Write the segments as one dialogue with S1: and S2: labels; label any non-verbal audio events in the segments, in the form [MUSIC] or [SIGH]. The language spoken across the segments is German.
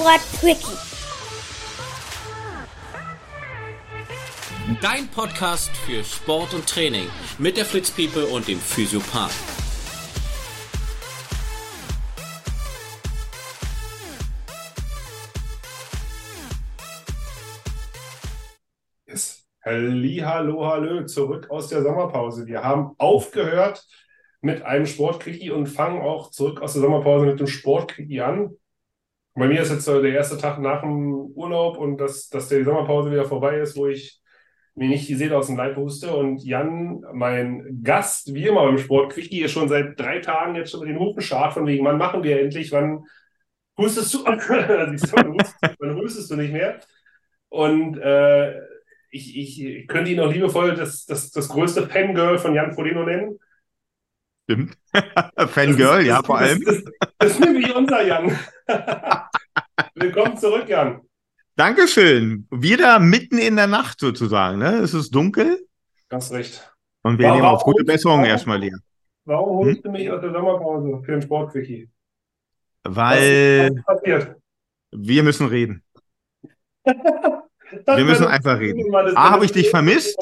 S1: Sport Quickie.
S2: Dein Podcast für Sport und Training mit der Fritz People und dem Physiopath.
S3: Yes. Hallo, hallo, zurück aus der Sommerpause. Wir haben aufgehört mit einem Sportquickie und fangen auch zurück aus der Sommerpause mit dem Sportquickie an. Bei mir ist jetzt der erste Tag nach dem Urlaub und dass, dass die Sommerpause wieder vorbei ist, wo ich mir nicht die Seele aus dem Leib huste. Und Jan, mein Gast, wie immer beim Sportquickie, ist schon seit drei Tagen jetzt schon mit den Hufen scharf, von wegen, wann machen wir endlich, [LAUGHS] wann hustest du? wann, hustest, du nicht mehr? Und äh, ich, ich, ich könnte ihn auch liebevoll das, das, das größte Fangirl von Jan Frodeno nennen.
S4: Stimmt. [LAUGHS] Fangirl, ja, vor allem.
S3: Das, das, das ist nämlich unser Jan. [LAUGHS] Willkommen zurück, Jan.
S4: Dankeschön. Wieder mitten in der Nacht sozusagen. Ne? Es ist dunkel.
S3: Ganz recht.
S4: Und wir
S3: Warum-
S4: nehmen auf gute Besserung erstmal leer.
S3: Warum holst du mich aus der Sommerpause für ein Sportquickie?
S4: Weil
S3: Was passiert?
S4: wir müssen reden. [LAUGHS] Wir müssen einfach reden. A, habe ich dich vermisst?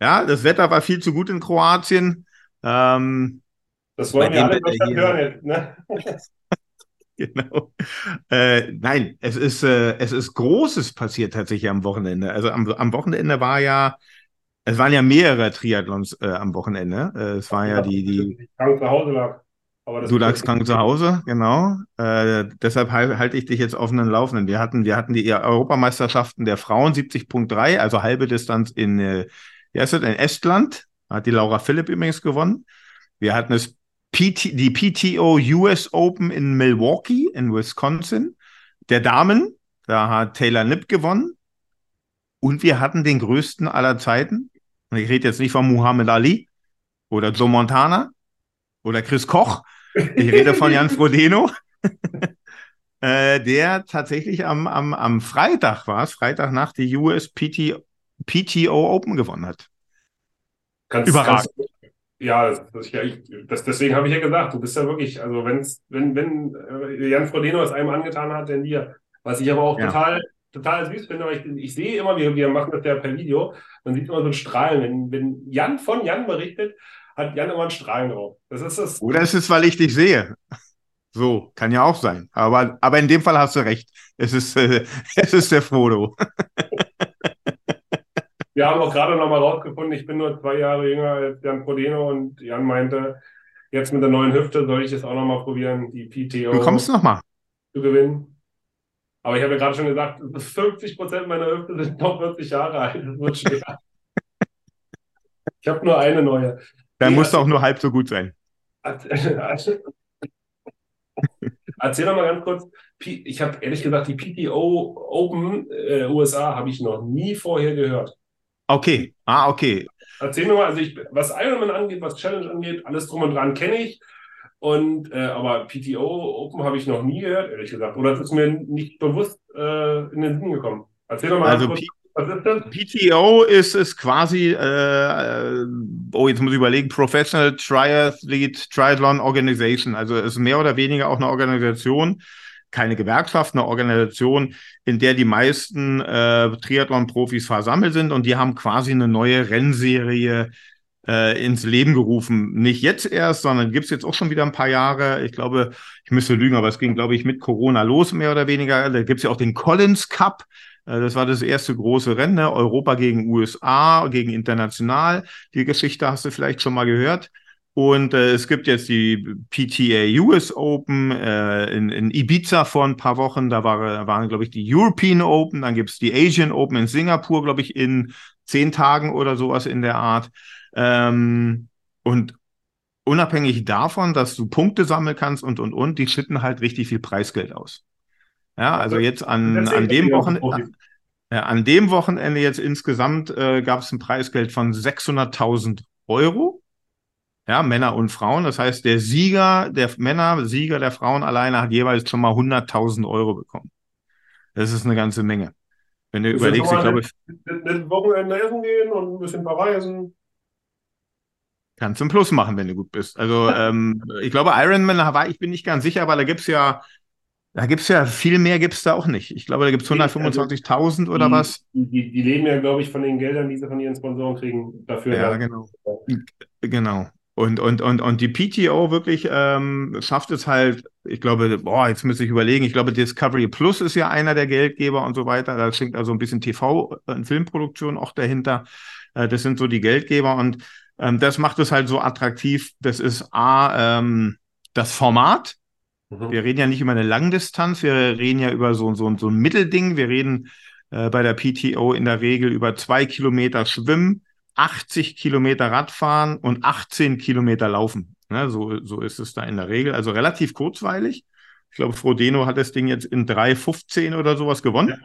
S4: Ja, das Wetter war viel zu gut in Kroatien. Ähm,
S3: Das wollen wir alle hören jetzt, ne? [LAUGHS] [LAUGHS]
S4: genau. Äh, nein, es ist, äh, es ist Großes passiert tatsächlich am Wochenende. Also am, am Wochenende war ja, es waren ja mehrere Triathlons äh, am Wochenende. Äh, es war ja die, die,
S3: Ich krank zu Hause lag.
S4: Du lagst krank zu Hause, genau. Äh, deshalb hal- halte ich dich jetzt auf einen Laufenden. Wir hatten, wir hatten die Europameisterschaften der Frauen 70.3, also halbe Distanz in, äh, wie heißt das, in Estland. Hat die Laura Philipp übrigens gewonnen. Wir hatten es PT, die PTO US Open in Milwaukee in Wisconsin. Der Damen, da hat Taylor Nipp gewonnen. Und wir hatten den größten aller Zeiten. Und ich rede jetzt nicht von Muhammad Ali oder Joe Montana oder Chris Koch. Ich rede von Jan Frodeno, [LAUGHS] äh, der tatsächlich am, am, am Freitag war es, Freitagnacht die US PT, PTO Open gewonnen hat.
S3: Ganz,
S4: Überragend.
S3: Ganz, ja, das, das, ja ich, das, deswegen habe ich ja gesagt, du bist ja wirklich, also wenn's, wenn, wenn äh, Jan Frodeno es einem angetan hat, dann dir. Was ich aber auch
S4: Ja.
S3: total, total süß finde, aber ich, ich sehe immer, wir, wir machen das ja per Video, man sieht immer so ein Strahlen. Wenn, wenn Jan von Jan berichtet, hat Jan immer ein Strahlen drauf. Das ist das.
S4: Oder ist es, weil ich dich sehe? So, kann ja auch sein. Aber, aber in dem Fall hast du recht. Es ist, äh, [LAUGHS] es ist der Frodo. [LAUGHS]
S3: Wir haben auch gerade noch mal rausgefunden, ich bin nur zwei Jahre jünger als Jan Frodeno und Jan meinte, jetzt mit der neuen Hüfte soll ich es auch noch mal probieren, die PTO
S4: Du kommst noch mal.
S3: zu gewinnen. Aber ich habe ja gerade schon gesagt, 50 Prozent meiner Hüfte sind noch 40 Jahre alt. Das wird schwer. [LAUGHS] Ich habe nur eine neue.
S4: Dann
S3: Nee,
S4: musst du auch nur halb so gut sein. [LAUGHS]
S3: Erzähl doch mal ganz kurz. Ich habe ehrlich gesagt die PTO Open äh, USA habe ich noch nie vorher gehört.
S4: Okay. Ah, okay.
S3: Erzähl mir mal, also ich, was Ironman angeht, was Challenge angeht, alles drum und dran kenne ich. Und äh, aber PTO Open habe ich noch nie gehört, ehrlich gesagt. Oder es ist mir nicht bewusst äh, in den Sinn gekommen. Erzähl doch mal
S4: Also
S3: kurz, was ist das?
S4: PTO ist, ist quasi, äh, äh, oh, jetzt muss ich überlegen, Professional Triathlete Triathlon Organization. Also es ist mehr oder weniger auch eine Organisation, keine Gewerkschaft, eine Organisation, in der die meisten äh, Triathlon-Profis versammelt sind und die haben quasi eine neue Rennserie äh, ins Leben gerufen. Nicht jetzt erst, sondern gibt's jetzt auch schon wieder ein paar Jahre. Ich glaube, ich müsste lügen, aber es ging, glaube ich, mit Corona los, mehr oder weniger. Da gibt's ja auch den Collins Cup. Äh, Das war das erste große Rennen, ne? Europa gegen USA, gegen international. Die Geschichte hast du vielleicht schon mal gehört. Und äh, es gibt jetzt die PTA US Open äh, in, in Ibiza vor ein paar Wochen. Da war, waren, glaube ich, die European Open. Dann gibt's die Asian Open in Singapur, glaube ich, in zehn Tagen oder sowas in der Art. Ähm, und unabhängig davon, dass du Punkte sammeln kannst und, und, und, die schütten halt richtig viel Preisgeld aus. Ja, also jetzt an, an dem Wochenende, ja, an dem Wochenende jetzt insgesamt äh, gab es ein Preisgeld von 600.000 Euro. Ja, Männer und Frauen. Das heißt, der Sieger der Männer, Sieger der Frauen alleine hat jeweils schon mal 100.000 Euro bekommen. Das ist eine ganze Menge. Wenn du
S3: das
S4: überlegst, ich glaube,
S3: mit Wochenende essen gehen und ein bisschen verreisen.
S4: Kannst du einen Plus machen, wenn du gut bist. Also [LAUGHS] ähm, ich glaube, Ironman war, ich bin nicht ganz sicher, weil da gibt's ja, Da gibt es ja viel mehr, gibt es da auch nicht. Ich glaube, da gibt es 125.000 oder was.
S3: Die, die, leben ja, glaube ich, von den Geldern, die sie von ihren Sponsoren kriegen, dafür.
S4: Ja, genau. Genau. Und, und, und, und die PTO wirklich ähm, schafft es halt, ich glaube, boah, jetzt müsste ich überlegen, ich glaube, Discovery Plus ist ja einer der Geldgeber und so weiter. Da steckt also ein bisschen TV- und Filmproduktion auch dahinter. Äh, das sind so die Geldgeber und ähm, das macht es halt so attraktiv. Das ist A, ähm, das Format. Mhm. Wir reden ja nicht über eine Langdistanz, wir reden ja über so, so, so ein Mittelding. Wir reden äh, bei der PTO in der Regel über zwei Kilometer Schwimmen, 80 Kilometer Radfahren und 18 Kilometer Laufen. Ne, so, so ist es da in der Regel. Also relativ kurzweilig. Ich glaube, Frodeno hat das Ding jetzt in 3,15 oder sowas gewonnen. Ja.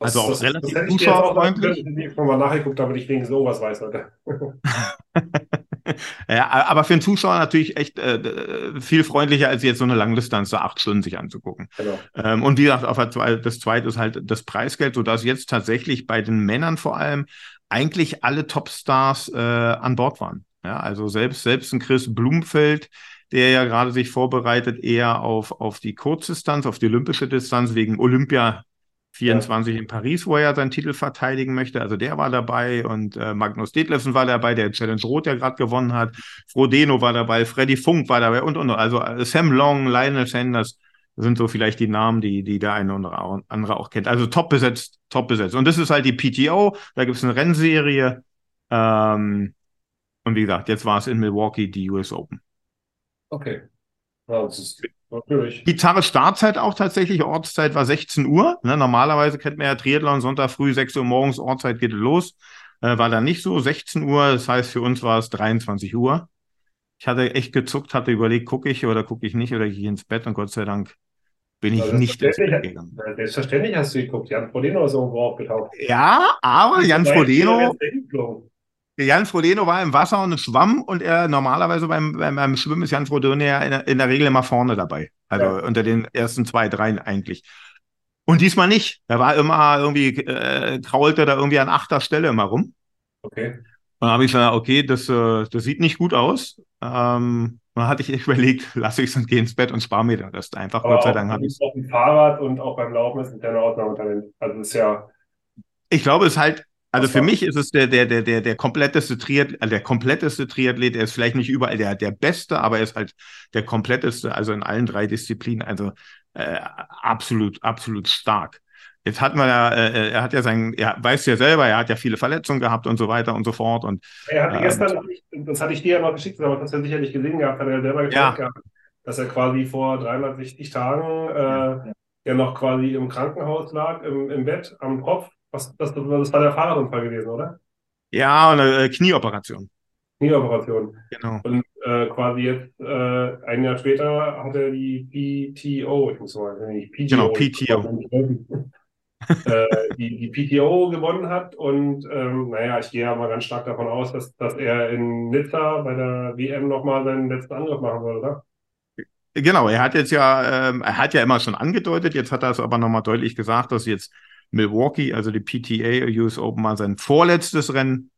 S3: Das, also auch das, relativ das zuschauerfreundlich. Ich habe mal nachgeguckt, damit ich wenigstens irgendwas weiß heute. [LAUGHS]
S4: ja, aber für einen Zuschauer natürlich echt äh, viel freundlicher, als jetzt so eine Langdistanz, so acht Stunden sich anzugucken. Genau. Ähm, und wie gesagt, auf der, das zweite ist halt das Preisgeld, sodass jetzt tatsächlich bei den Männern vor allem eigentlich alle Topstars äh, an Bord waren. Ja, also selbst, selbst ein Chris Blumfeld, der ja gerade sich vorbereitet, eher auf, auf die Kurzdistanz, auf die olympische Distanz wegen Olympia 24 ja. in Paris, wo er ja seinen Titel verteidigen möchte. Also der war dabei und äh, Magnus Detlefsen war dabei, der Challenge Rot, der gerade gewonnen hat. Frodeno war dabei, Freddy Funk war dabei und, und, also äh, Sam Long, Lionel Sanders sind so vielleicht die Namen, die, die der eine oder andere auch kennt. Also top besetzt, top besetzt. Und das ist halt die PTO, da gibt es eine Rennserie. Ähm, und wie gesagt, jetzt war es in Milwaukee die US Open.
S3: Okay. Ja, das ist natürlich.
S4: Gitarre Startzeit auch tatsächlich, Ortszeit war 16 Uhr. Ne, normalerweise kennt man ja Triathlon, Sonntag früh, 6 Uhr morgens, Ortszeit geht los. Äh, war da nicht so, 16 Uhr, das heißt für uns war es 23 Uhr. Ich hatte echt gezuckt, hatte überlegt, gucke ich oder gucke ich nicht oder gehe ich ins Bett und Gott sei Dank bin ich nicht ins Bett gegangen.
S3: Selbstverständlich hast du geguckt. Jan Frodeno ist irgendwo aufgetaucht.
S4: Ja, aber Jan Frodeno. Jan Frodeno war im Wasser und schwamm und er normalerweise beim, beim, beim Schwimmen ist Jan Frodeno ja in, in, der Regel immer vorne dabei. Also ja. unter den ersten zwei, dreien eigentlich. Und diesmal nicht. Er war immer irgendwie, äh, kraulte da irgendwie an achter Stelle immer rum.
S3: Okay. Und
S4: dann habe ich gesagt, okay, das, äh, das sieht nicht gut aus. Ähm, dann hatte ich [LAUGHS] überlegt, lasse ich es und gehe ins Bett und spare mir Rest. Einfach,
S3: Aber Gott sei Dank habe ich es. Auf dem Fahrrad und auch beim Laufen ist ein kleiner Ausnahmetalent. Also ist ja.
S4: Ich glaube, es ist halt also für mich ist es der, der, der, der, der kompletteste Triathlet, also der kompletteste Triathlet, er ist vielleicht nicht überall der, der Beste, aber er ist halt der kompletteste, also in allen drei Disziplinen, also äh, absolut, absolut stark. Jetzt hat man ja, äh, er hat ja sein, er weiß ja selber, er hat ja viele Verletzungen gehabt und so weiter und so fort. Und,
S3: er hatte äh, gestern, das hatte ich dir ja noch geschickt, aber das hat er sicherlich gesehen gehabt, hat er selber gesagt ja. gehabt, dass er quasi vor 360 Tagen äh, ja noch quasi im Krankenhaus lag, im, im Bett, am Kopf was, das, das war der Fahrradunfall gewesen, oder?
S4: Ja, eine äh, Knieoperation.
S3: Knieoperation.
S4: Genau.
S3: Und äh, quasi jetzt, äh, ein Jahr später hat er die PTO, ich muss mal, nicht
S4: PTO. Genau, PTO.
S3: Äh, die, die PTO gewonnen hat und ähm, naja, ich gehe mal ganz stark davon aus, dass, dass er in Nizza bei der WM nochmal seinen letzten Angriff machen würde, oder?
S4: Genau, er hat jetzt ja, ähm, er hat ja immer schon angedeutet, jetzt hat er es aber nochmal deutlich gesagt, dass jetzt Milwaukee, also die PTA US Open, war sein vorletztes Rennen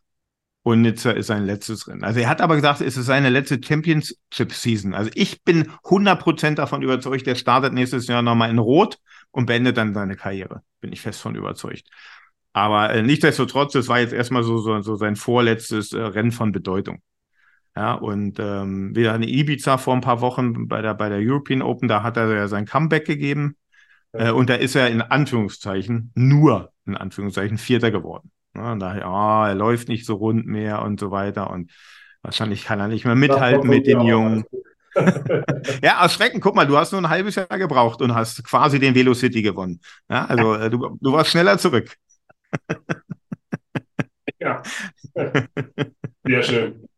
S4: und Nizza ist sein letztes Rennen. Also er hat aber gesagt, es ist seine letzte Championship-Season. Also ich bin 100% davon überzeugt, er startet nächstes Jahr nochmal in Rot und beendet dann seine Karriere. Bin ich fest von überzeugt. Aber äh, nichtsdestotrotz, das war jetzt erstmal so, so, so sein vorletztes äh, Rennen von Bedeutung. Ja, und ähm, wieder in Ibiza vor ein paar Wochen bei der, bei der European Open, da hat er ja sein Comeback gegeben. Äh, und da ist er in Anführungszeichen, nur in Anführungszeichen, Vierter geworden. Ja, und daher, oh, er läuft nicht so rund mehr und so weiter. Und wahrscheinlich kann er nicht mehr mithalten mit den Jungen. Ja, aus Schrecken, guck mal, du hast nur ein halbes Jahr gebraucht und hast quasi den Velocity gewonnen. Ja, also äh, du, du warst schneller zurück.
S3: ja. Sehr schön.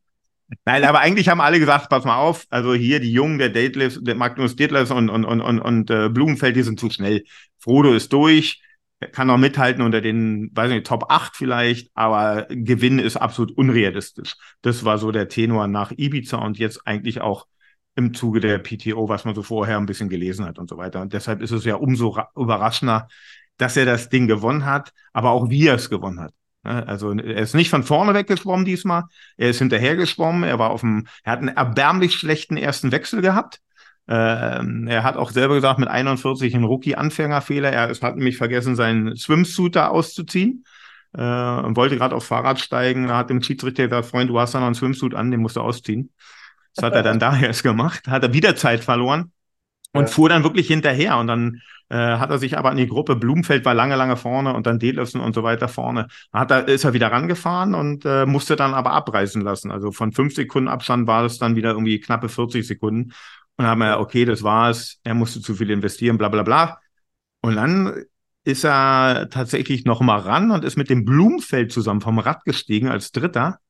S4: Nein, aber eigentlich haben alle gesagt, pass mal auf, also hier die Jungen, der Detlefs, der Magnus Detlefs und, und, und, und, und äh, Blumenfeld, die sind zu schnell. Frodo ist durch, kann noch mithalten unter den, weiß nicht, Top 8 vielleicht, aber Gewinn ist absolut unrealistisch. Das war so der Tenor nach Ibiza und jetzt eigentlich auch im Zuge der PTO, was man so vorher ein bisschen gelesen hat und so weiter. Und deshalb ist es ja umso überraschender, dass er das Ding gewonnen hat, aber auch wie er es gewonnen hat. Ne? Also er ist nicht von vorne weggeschwommen diesmal, er ist hinterher geschwommen, er war auf dem, er hat einen erbärmlich schlechten ersten Wechsel gehabt. Ähm, er hat auch selber gesagt, mit 41 ein Rookie-Anfängerfehler. Er hat nämlich vergessen, seinen Swimsuit da auszuziehen äh, und wollte gerade aufs Fahrrad steigen. Da hat dem Schiedsrichter gesagt, Freund, du hast da noch einen Swimsuit an, den musst du ausziehen. Das hat er dann daher erst gemacht, hat er wieder Zeit verloren und ja. fuhr dann wirklich hinterher. Und dann äh, hat er sich aber an die Gruppe, Blumenfeld war lange, lange vorne und dann Delöfsen und so weiter vorne. Hat er, ist er wieder rangefahren und äh, musste dann aber abreißen lassen. Also von fünf Sekunden Abstand war es dann wieder irgendwie knappe 40 Sekunden. Und haben wir, okay, das war's, er musste zu viel investieren, bla bla bla. Und dann ist er tatsächlich noch mal ran und ist mit dem Blumenfeld zusammen vom Rad gestiegen als Dritter.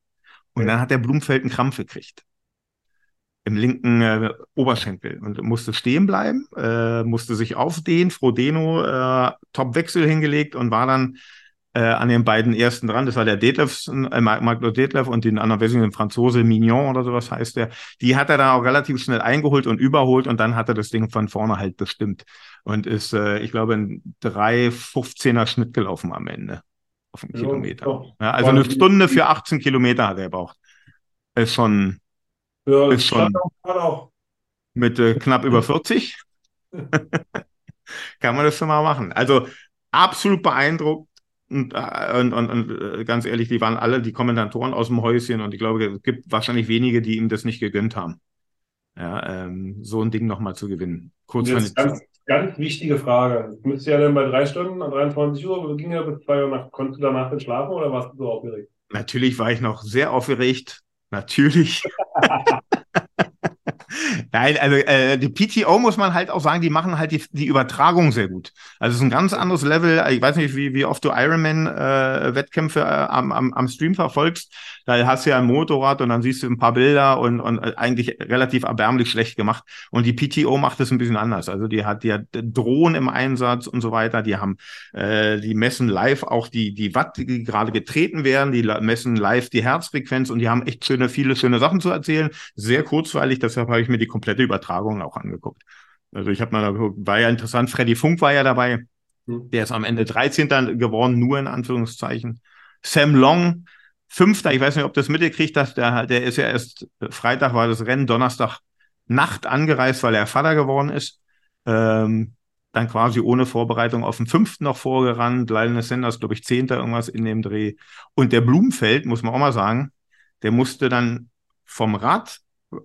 S4: Und dann hat der Blumenfeld einen Krampf gekriegt im linken äh, Oberschenkel und musste stehen bleiben, äh, musste sich aufdehnen. Frodeno äh, Top-Wechsel hingelegt und war dann äh, an den beiden ersten dran. Das war der Detlef, äh, Maglo Detlef und den anderen, weiß ich nicht, Franzose Mignon oder sowas heißt der. Die hat er dann auch relativ schnell eingeholt und überholt und dann hat er das Ding von vorne halt bestimmt und ist, äh, ich glaube, ein 3,15er Schnitt gelaufen am Ende auf einen ja, Kilometer. Ja, also eine Stunde für 18 Kilometer hat er gebraucht. Ist schon ja, ist schon mit äh, knapp über 40. [LAUGHS] Kann man das schon mal machen. Also absolut beeindruckt. Und, äh, und, und, und, äh, ganz ehrlich, die waren alle die Kommentatoren aus dem Häuschen und ich glaube, es gibt wahrscheinlich wenige, die ihm das nicht gegönnt haben. Ja, ähm, so ein Ding nochmal zu gewinnen.
S3: Kurz Jetzt ganz, ganz wichtige Frage. Müsste ja dann bei drei Stunden an 23 Uhr, ging ja bis zwei Uhr Nacht. Konntest du danach denn schlafen oder warst du so aufgeregt?
S4: Natürlich war ich noch sehr aufgeregt. Natürlich. [LAUGHS] Nein, also äh, die PTO muss man halt auch sagen, die machen halt die, die Übertragung sehr gut. Also es ist ein ganz anderes Level. Ich weiß nicht, wie, wie oft du Ironman-Wettkämpfe äh, äh, am, am, am Stream verfolgst. Da hast du ja ein Motorrad und dann siehst du ein paar Bilder und, und äh, eigentlich relativ erbärmlich schlecht gemacht. Und die PTO macht es ein bisschen anders. Also die hat, hat Drohnen im Einsatz und so weiter. Die haben, äh, die messen live auch die, die Watt, die gerade getreten werden. Die messen live die Herzfrequenz und die haben echt schöne, viele schöne Sachen zu erzählen. Sehr kurzweilig. Deshalb habe ich mir die komplette Übertragung auch angeguckt. Also ich habe mal, war ja interessant. Freddy Funk war ja dabei. Hm. Der ist am Ende 13. geworden, nur in Anführungszeichen. Sam Long, Fünfter, ich weiß nicht, ob das mitgekriegt hast, der, der ist ja erst, Freitag war das Rennen, Donnerstag Nacht angereist, weil er Vater geworden ist. Ähm, dann quasi ohne Vorbereitung auf den fünften noch vorgerannt. Lionel Sanders, glaube ich, zehnter irgendwas in dem Dreh. Und der Blumenfeld, muss man auch mal sagen, der musste dann vom Rad,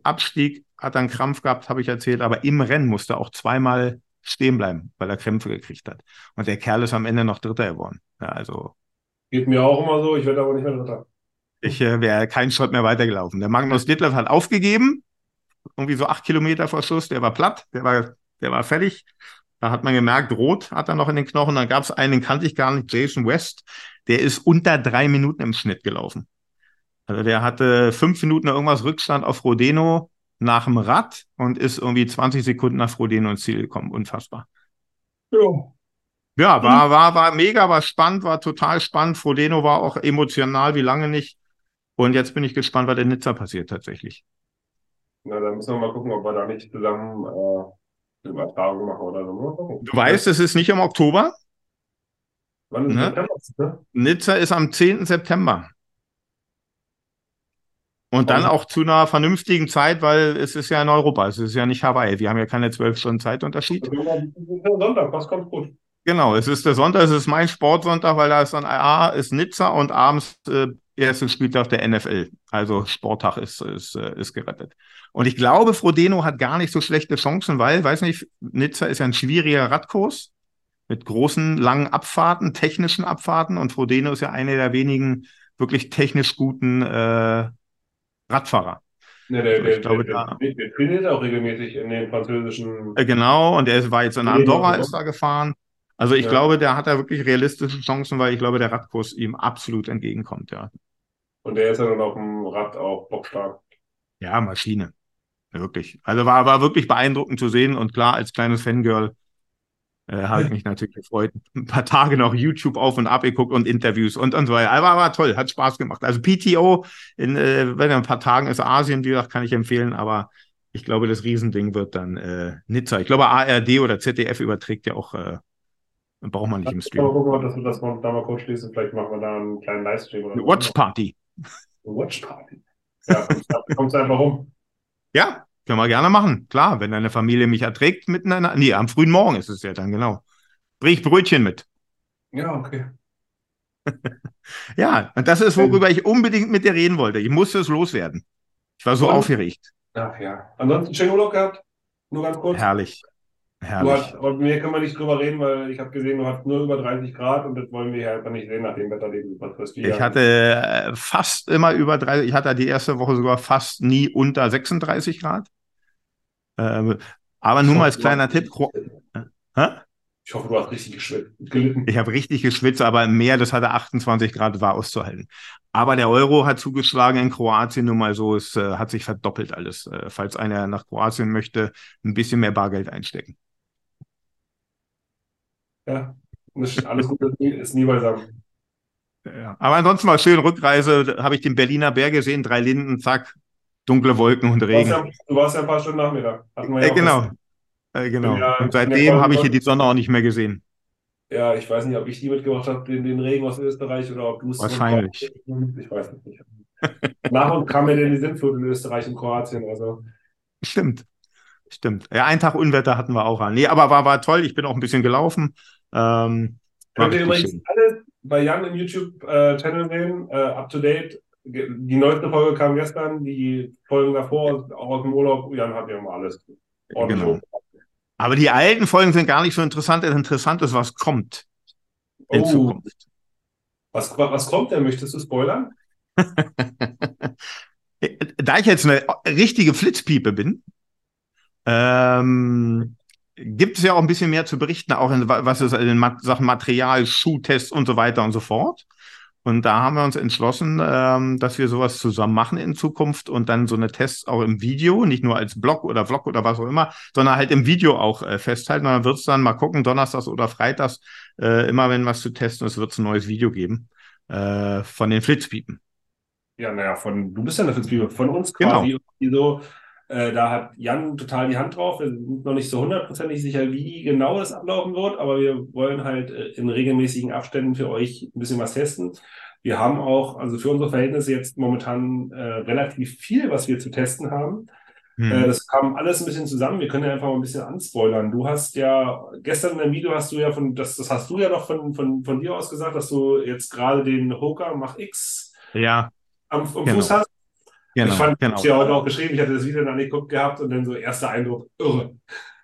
S4: Abstieg, hat dann Krampf gehabt, habe ich erzählt, aber im Rennen musste auch zweimal stehen bleiben, weil er Krämpfe gekriegt hat. Und der Kerl ist am Ende noch Dritter geworden. Ja, also.
S3: Geht mir auch immer so, ich werde aber nicht mehr Dritter.
S4: Ich äh, wäre keinen Schritt mehr weitergelaufen. Der Magnus Ditlev hat aufgegeben, irgendwie so acht Kilometer vor Schluss, der war platt, der war, der war fertig. Da hat man gemerkt, rot hat er noch in den Knochen. Dann gab es einen, den kannte ich gar nicht, Jason West, der ist unter drei Minuten im Schnitt gelaufen. Also der hatte fünf Minuten irgendwas Rückstand auf Rodeno nach dem Rad und ist irgendwie 20 Sekunden nach Rodeno ins Ziel gekommen. Unfassbar. Ja. Ja, war, war, war mega, war spannend, war total spannend. Frodeno war auch emotional wie lange nicht. Und jetzt bin ich gespannt, was in Nizza passiert tatsächlich.
S3: Na, dann müssen wir mal gucken, ob wir da nicht zusammen äh, eine Übertragung machen oder so.
S4: Du weißt, es ist nicht im Oktober.
S3: Wann ist ne?
S4: September? Nizza ist am 10. September. Und dann auch zu einer vernünftigen Zeit, weil es ist ja in Europa, es ist ja nicht Hawaii. Wir haben ja keine zwölf Stunden Zeitunterschied.
S3: Sonntag, das kommt gut.
S4: Genau, es ist der Sonntag, es ist mein Sportsonntag, weil da ist dann A, ist Nizza und abends äh, erste Spieltag der NFL. Also Sporttag ist, ist, äh, ist gerettet. Und ich glaube, Frodeno hat gar nicht so schlechte Chancen, weil, weiß nicht, Nizza ist ja ein schwieriger Radkurs mit großen, langen Abfahrten, technischen Abfahrten und Frodeno ist ja einer der wenigen wirklich technisch guten äh, Radfahrer.
S3: Ja, der, also der, glaube, der, der, der trainiert auch regelmäßig in den französischen.
S4: Äh, genau, und er war jetzt in Andorra, ist da gefahren. Also ich ja. glaube, der hat da wirklich realistische Chancen, weil ich glaube, der Radkurs ihm absolut entgegenkommt, ja.
S3: Und der ist ja dann auf dem Rad auch bockstark.
S4: Ja, Maschine. Wirklich. Also war, war wirklich beeindruckend zu sehen und klar, als kleines Fangirl äh, habe ich mich natürlich gefreut. Ein paar Tage noch YouTube auf und ab geguckt und Interviews und, und so weiter. Aber war toll, hat Spaß gemacht. Also PTO, in, äh, wenn ein paar Tagen ist Asien, wie gesagt, kann ich empfehlen, aber ich glaube, das Riesending wird dann äh, Nizza. Ich glaube, ARD oder ZDF überträgt ja auch, äh, braucht man nicht im Stream.
S3: Mal gucken, dass wir das mal, da mal kurz schließen. Vielleicht machen wir da einen kleinen Livestream. Oder
S4: Eine Watch Party.
S3: Eine Watch Party. Ja, du einfach rum.
S4: Ja, können wir gerne machen. Klar, wenn deine Familie mich erträgt miteinander. Nee, am frühen Morgen ist es ja dann, genau. Bring Brötchen mit.
S3: Ja, okay. [LAUGHS]
S4: ja, und das ist, worüber ich unbedingt mit dir reden wollte. Ich musste es loswerden. Ich war so und? aufgeregt.
S3: Ach ja. Ansonsten schönen Urlaub gehabt? Nur ganz kurz.
S4: Herrlich.
S3: Herrlich. Hast, aber mir können wir nicht drüber reden, weil ich habe gesehen, du hast nur über 30 Grad und das wollen wir ja einfach nicht sehen nach dem Wetter, den
S4: du Ich hatte äh, fast immer über 30, ich hatte die erste Woche sogar fast nie unter 36 Grad. Ähm, aber nur mal als kleiner Tipp.
S3: Hä? Ich hoffe, du hast richtig geschwitzt,
S4: gelitten. Ich habe richtig geschwitzt, aber mehr, das hatte 28 Grad, war auszuhalten. Aber der Euro hat zugeschlagen in Kroatien nun mal so, es äh, hat sich verdoppelt alles. Äh, falls einer nach Kroatien möchte, ein bisschen mehr Bargeld einstecken.
S3: Ja, alles gut ist nie beisammen.
S4: Ja. Aber ansonsten war schön Rückreise, habe ich den Berliner Berg gesehen, drei Linden, zack, dunkle Wolken und Regen.
S3: Du warst ja, du warst ja ein paar Stunden Nachmittag.
S4: Äh, genau. Äh, genau. Ja, und seitdem habe ich hier die Sonne auch nicht mehr gesehen.
S3: Ja, ich weiß nicht, ob ich die mitgebracht habe, den, den Regen aus Österreich oder ob du
S4: es. Wahrscheinlich.
S3: Ich weiß nicht. Nach und kam mir denn die Sintflut in Österreich und Kroatien. Also.
S4: Stimmt. Stimmt. Ja, einen Tag Unwetter hatten wir auch an. Nee, aber war, war toll. Ich bin auch ein bisschen gelaufen. Ähm,
S3: Könnt ihr übrigens schön. alles bei Jan im YouTube-Channel sehen, äh, up to date. Die neueste Folge kam gestern, die Folgen davor, auch aus dem Urlaub. Jan hat ja immer alles.
S4: Genau. Aber die alten Folgen sind gar nicht so interessant. Das Interessante ist, was kommt in oh. Zukunft.
S3: Was, was kommt denn? Möchtest du spoilern? [LAUGHS]
S4: da ich jetzt eine richtige Flitzpiepe bin, ähm, gibt es ja auch ein bisschen mehr zu berichten, auch in, was ist in Sachen Material, Schuhtests und so weiter und so fort. Und da haben wir uns entschlossen, ähm, dass wir sowas zusammen machen in Zukunft und dann so eine Tests auch im Video, nicht nur als Blog oder Vlog oder was auch immer, sondern halt im Video auch äh, festhalten. Und dann wird es dann mal gucken, Donnerstags oder Freitags, äh, immer wenn was zu testen ist, wird es ein neues Video geben äh, von den Flitzpiepen.
S3: Ja, naja, von, du bist ja eine Flitzpiepe, von uns quasi. Genau. So, äh, da hat Jan total die Hand drauf. Wir sind noch nicht so hundertprozentig sicher, wie genau das ablaufen wird, aber wir wollen halt äh, in regelmäßigen Abständen für euch ein bisschen was testen. Wir haben auch, also für unsere Verhältnisse jetzt momentan äh, relativ viel, was wir zu testen haben. Hm. Äh, das kam alles ein bisschen zusammen. Wir können ja einfach mal ein bisschen anspoilern. Du hast ja, gestern in dem Video hast du ja von, das, das hast du ja noch von, von, von dir aus gesagt, dass du jetzt gerade den Hoka Mach X
S4: ja.
S3: am, am genau. Fuß hast. Genau, ich fand, genau. ich ja heute auch geschrieben, ich hatte das Video dann angeguckt gehabt und dann so erster Eindruck, irre.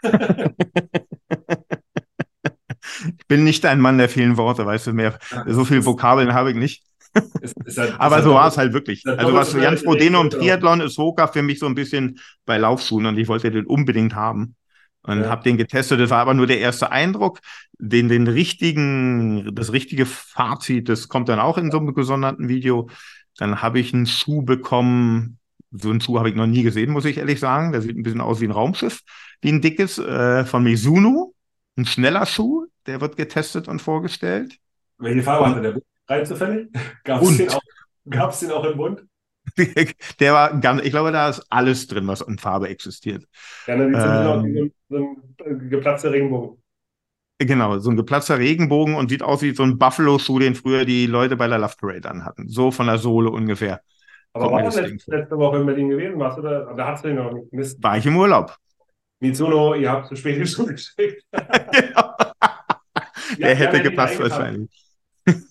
S3: [LAUGHS]
S4: ich bin nicht ein Mann der vielen Worte, weißt du, mehr, so viel Vokabeln habe ich nicht. [LAUGHS] Ist, ist halt, Aber so war es halt wirklich. Also was Jans Frodeno im Triathlon ist Hoka für mich so ein bisschen bei Laufschuhen und ich wollte den unbedingt haben und ja. habe den getestet. Das war aber nur der erste Eindruck. Den, den richtigen, das richtige Fazit, das kommt dann auch in so einem gesonderten Video. Dann habe ich einen Schuh bekommen. So einen Schuh habe ich noch nie gesehen, muss ich ehrlich sagen. Der sieht ein bisschen aus wie ein Raumschiff, wie ein dickes, äh, von Mizuno. Ein schneller Schuh, der wird getestet und vorgestellt.
S3: Welche Farbe hatte der? Rein zufällig? [LAUGHS] Gab es den, auch, den auch im Bund? [LAUGHS]
S4: der war ganz, ich glaube, da ist alles drin, was in Farbe existiert.
S3: Ja, dann sieht ähm, so ein, so ein geplatzter Regenbogen.
S4: Genau, so ein geplatzter Regenbogen und sieht aus wie so ein Buffalo-Schuh, den früher die Leute bei der Love Parade anhatten. So von der Sohle ungefähr.
S3: Aber war das letzte, letzte Woche in Berlin gewesen? Warst du da? Da hast du ihn noch nicht
S4: Mist. War ich im Urlaub.
S3: Mizuno, ihr habt zu spät geschickt. [LAUGHS]
S4: genau. Der ja, hätte gepasst wahrscheinlich.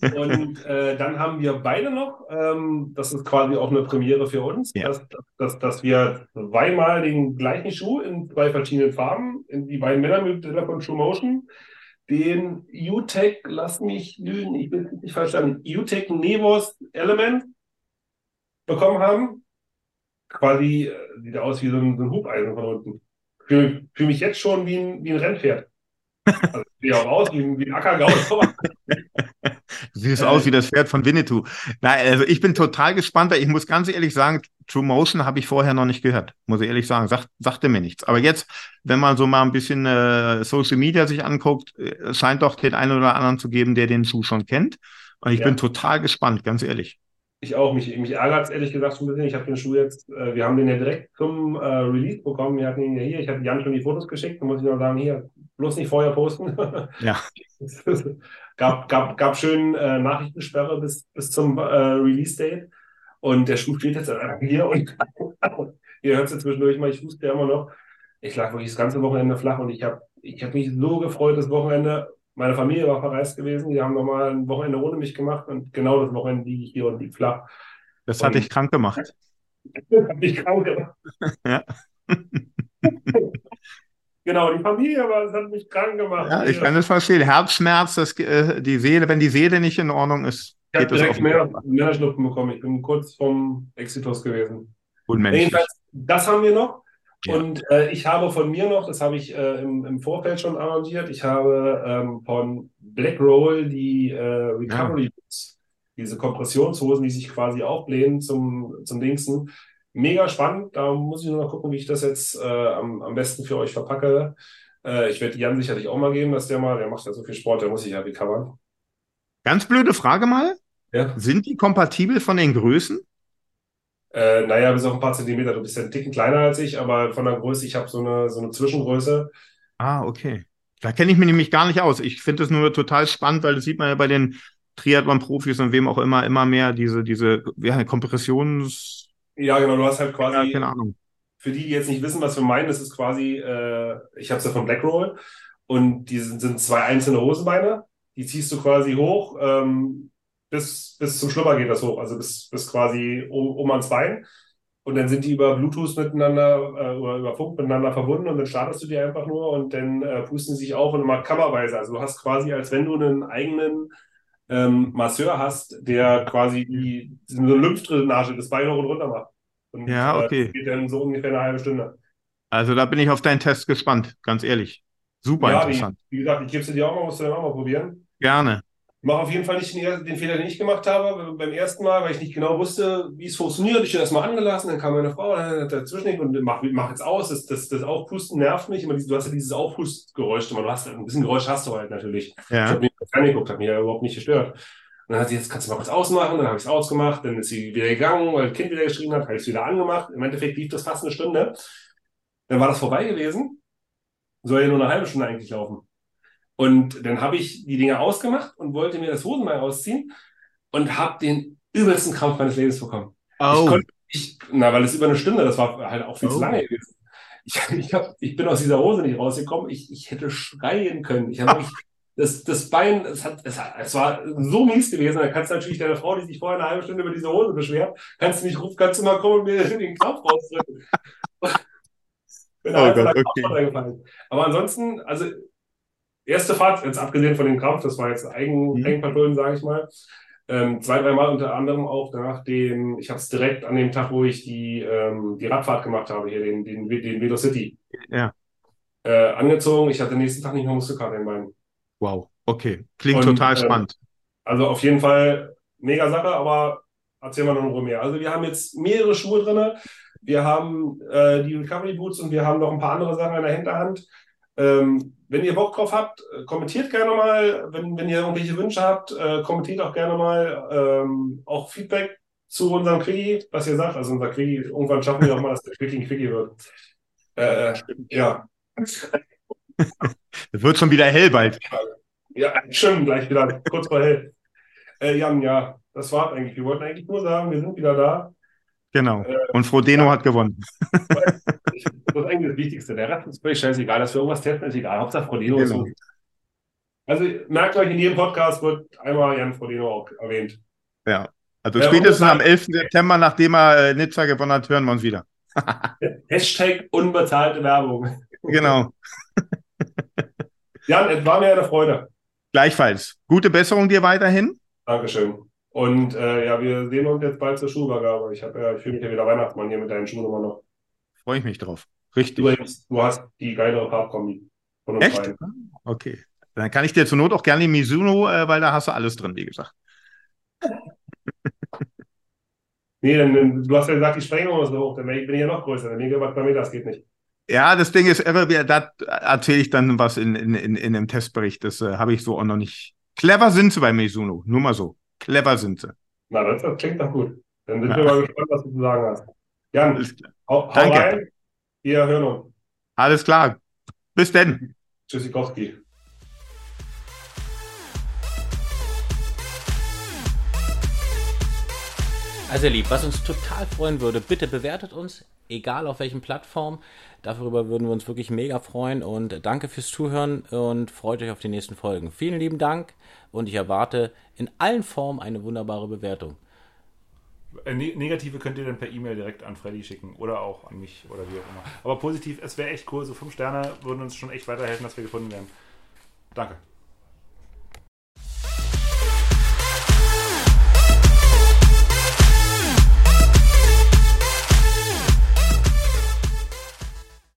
S3: Und äh, dann haben wir beide noch, ähm, das ist quasi auch eine Premiere für uns, ja. dass, dass, dass wir zweimal den gleichen Schuh in zwei verschiedenen Farben, in die beiden Männermodelle von True Motion, den UTEC, lass mich lügen, ich bin nicht verstanden, UTEC Nevos Element bekommen haben. Quasi äh, sieht aus wie so ein, so ein Hubeisen von unten. Für, für mich jetzt schon wie ein, wie ein Rennpferd. [LAUGHS] Also, sieht auch aus wie ein, wie ein [LAUGHS] Ackergaul.
S4: Sieht äh, aus wie das Pferd von Winnetou. Nein, also ich bin total gespannt, weil ich muss ganz ehrlich sagen, True Motion habe ich vorher noch nicht gehört. Muss ich ehrlich sagen, Sag, sagte mir nichts. Aber jetzt, wenn man so mal ein bisschen äh, Social Media sich anguckt, äh, scheint doch den einen oder anderen zu geben, der den Schuh schon kennt. Und ich ja. bin total gespannt, ganz ehrlich.
S3: Ich auch. Mich, mich ärgert es ehrlich gesagt schon ein bisschen. Ich habe den Schuh jetzt, äh, wir haben den ja direkt zum äh, Release bekommen. Wir hatten ihn ja hier. Ich habe Jan schon die Fotos geschickt. Da muss ich noch sagen, hier, bloß nicht vorher posten.
S4: Ja. [LAUGHS]
S3: gab, gab, gab schön äh, Nachrichtensperre bis, bis zum äh, Release-Date. Und der Schuh steht jetzt hier und [LAUGHS] Ihr hört es zwischendurch mal, ich huste ja immer noch. Ich lag wirklich das ganze Wochenende flach und ich habe ich hab mich so gefreut, das Wochenende. Meine Familie war verreist gewesen, die haben nochmal ein Wochenende ohne mich gemacht und genau das Wochenende liege ich hier und liege flach.
S4: Das hat dich krank gemacht. [LAUGHS]
S3: hat mich krank gemacht. [LAUGHS] ja. Genau, die Familie, aber es hat mich krank gemacht.
S4: Ja, ich kann das verstehen. Herzschmerz, das, äh, die Seele, wenn die Seele nicht in Ordnung ist.
S3: Ich habe direkt mehr, mehr Schnupfen bekommen. Ich bin kurz vom Exitus gewesen.
S4: Unmenschlich.
S3: Jedenfalls, das haben wir noch. Ja. Und äh, ich habe von mir noch, das habe ich äh, im, im, Vorfeld schon arrangiert, ich habe ähm, von Black Roll die äh, Recovery ja. diese Kompressionshosen, die sich quasi aufblähen zum, zum Dingsen, mega spannend. Da muss ich nur noch gucken, wie ich das jetzt äh, am, am besten für euch verpacke. Äh, ich werde Jan sicherlich auch mal geben, dass der mal, der macht ja so viel Sport, der muss sich ja recovern.
S4: Ganz blöde Frage mal. Ja. Sind die kompatibel von den Größen?
S3: Äh, naja, bis auf ein paar Zentimeter. Du bist ja ein Ticken kleiner als ich, aber von der Größe, ich habe so eine, so eine Zwischengröße.
S4: Ah, okay. Da kenne ich mich nämlich gar nicht aus. Ich finde es nur total spannend, weil das sieht man ja bei den Triathlon-Profis und wem auch immer immer mehr diese, diese ja, Kompressions-
S3: ja, genau, du hast halt quasi.
S4: Ja, keine Ahnung.
S3: Für die, die jetzt nicht wissen, was wir meinen, das ist quasi, äh, ich habe es ja von Blackroll und die sind, sind, zwei einzelne Hosenbeine. Die ziehst du quasi hoch, ähm, bis, bis zum Schlupper geht das hoch, also bis, bis quasi um, um ans Bein. Und dann sind die über Bluetooth miteinander äh, oder über Funk miteinander verbunden und dann startest du die einfach nur und dann äh, pusten sie sich auf und immer kammerweise. Also du hast quasi, als wenn du einen eigenen ähm, Masseur hast, der quasi die, so eine Lymphdrainage das Bein hoch und runter macht. Und,
S4: ja, okay. Äh,
S3: geht dann so ungefähr eine halbe Stunde.
S4: Also da bin ich auf deinen Test gespannt, ganz ehrlich. Super ja, interessant.
S3: Wie, wie gesagt, ich gebe sie dir auch mal, musst du dann auch mal probieren.
S4: Gerne
S3: mache auf jeden Fall nicht den, den, Fehler, den ich gemacht habe beim ersten Mal, weil ich nicht genau wusste, wie es funktioniert. Ich habe das mal angelassen, dann kam meine Frau dazwischen und mach, mach jetzt aus. Das, das, das Aufpusten nervt mich. Immer du hast ja dieses Aufpustgeräusch. Du hast ein bisschen Geräusch hast du halt natürlich. Ja. Ich habe das angeguckt, hat mich ja überhaupt nicht gestört. Und dann hat sie jetzt, kannst du mal kurz ausmachen, dann habe ich es ausgemacht, dann ist sie wieder gegangen, weil das Kind wieder geschrieben hat, habe ich es wieder angemacht. Im Endeffekt lief das fast eine Stunde. Dann war das vorbei gewesen. Soll ja nur eine halbe Stunde eigentlich laufen. Und dann habe ich die Dinge ausgemacht und wollte mir das Hosenbein ausziehen und habe den übelsten Krampf meines Lebens bekommen. Oh. Ich konnte, ich, na, weil es über eine Stunde, das war halt auch viel oh. zu lange gewesen. Ich, ich, hab, ich bin aus dieser Hose nicht rausgekommen. Ich, ich hätte schreien können. Ich habe mich, das, das Bein, es, hat, es, hat, es war so mies gewesen. Da kannst du natürlich deine Frau, die sich vorher eine halbe Stunde über diese Hose beschwert, kannst du nicht rufen, kannst du mal kommen und mir [LAUGHS] den Krampf rausdrücken. bin oh Gott, okay. Aber ansonsten, also erste Fahrt, jetzt abgesehen von dem Krampf, das war jetzt Eigen, mhm. Eigenpatrollen, sage ich mal. Ähm, zwei, dreimal unter anderem auch nach dem, ich habe es direkt an dem Tag, wo ich die, ähm, die Radfahrt gemacht habe, hier den, den, den Velo City.
S4: Ja.
S3: Äh, angezogen. Ich hatte den nächsten Tag nicht mehr Muskelkater in meinen.
S4: Wow, okay. Klingt Und, total äh, spannend.
S3: also auf jeden Fall mega Sache, aber erzähl mal noch ein mehr. Also wir haben jetzt mehrere Schuhe drin. Wir haben äh, die Recovery Boots und wir haben noch ein paar andere Sachen in der Hinterhand. Ähm, wenn ihr Bock drauf habt, äh, kommentiert gerne mal. Wenn, wenn ihr irgendwelche Wünsche habt, äh, kommentiert auch gerne mal. Ähm, auch Feedback zu unserem Quickie, was ihr sagt. Also unser Quickie, irgendwann schaffen wir auch mal, dass der Quickie ein Quickie wird. Äh, ja. [LAUGHS]
S4: Es wird schon wieder hell bald.
S3: Ja, schön, gleich wieder kurz vor hell. Äh, Jan, ja, das war eigentlich. Wir wollten eigentlich nur sagen, wir sind wieder da.
S4: Genau. Äh, Und Frodeno ja. hat gewonnen. [LAUGHS]
S3: Das ist eigentlich das Wichtigste. Der Rest ist völlig scheißegal. Dass wir irgendwas testen, ist egal. Hauptsache Frodeno genau. ist Also merkt euch, in jedem Podcast wird einmal Jan Frodeno auch erwähnt.
S4: Ja. Also spätestens am 11. September, nachdem er äh, Nizza gewonnen hat, hören wir uns wieder. [LAUGHS]
S3: Hashtag unbezahlte Werbung.
S4: Genau. [LAUGHS]
S3: Jan, es war mir eine Freude.
S4: Gleichfalls. Gute Besserung dir weiterhin.
S3: Dankeschön. Und äh, ja, wir sehen uns jetzt bald zur Schuhübergabe. Ich, ja, ich fühle mich ja wieder Weihnachtsmann hier mit deinen Schuhen immer noch.
S4: Freue ich mich drauf. Richtig.
S3: Übrigens, du hast die geilere Farbkombi
S4: von uns Echt? Beiden. Okay. Dann kann ich dir zur Not auch gerne die Mizuno, äh, weil da hast du alles drin, wie gesagt. [LAUGHS]
S3: nee, denn, du hast ja gesagt, die Sprengung ist so hoch. Dann bin ich ja noch größer. Dann mir bei mir, das geht nicht.
S4: Ja, das Ding ist, da erzähle ich dann was in, in, in, in einem Testbericht. Das äh, habe ich so auch noch nicht. Clever sind sie bei Mizuno, nur mal so. Clever sind sie.
S3: Na, das, das klingt doch gut. Dann sind ja. wir mal gespannt, was du zu sagen hast. Jan, hau, hau Danke. rein. Wir hören uns.
S4: Alles klar. Bis denn.
S3: Tschüssikowski.
S2: Also lieb, was uns total freuen würde, bitte bewertet uns, egal auf welchen Plattform. Darüber würden wir uns wirklich mega freuen und danke fürs Zuhören und freut euch auf die nächsten Folgen. Vielen lieben Dank und ich erwarte in allen Formen eine wunderbare Bewertung.
S1: Äh, negative könnt ihr dann per E-Mail direkt an Freddy schicken oder auch an mich oder wie auch immer. Aber positiv, es wäre echt cool. So fünf Sterne würden uns schon echt weiterhelfen, dass wir gefunden werden. Danke.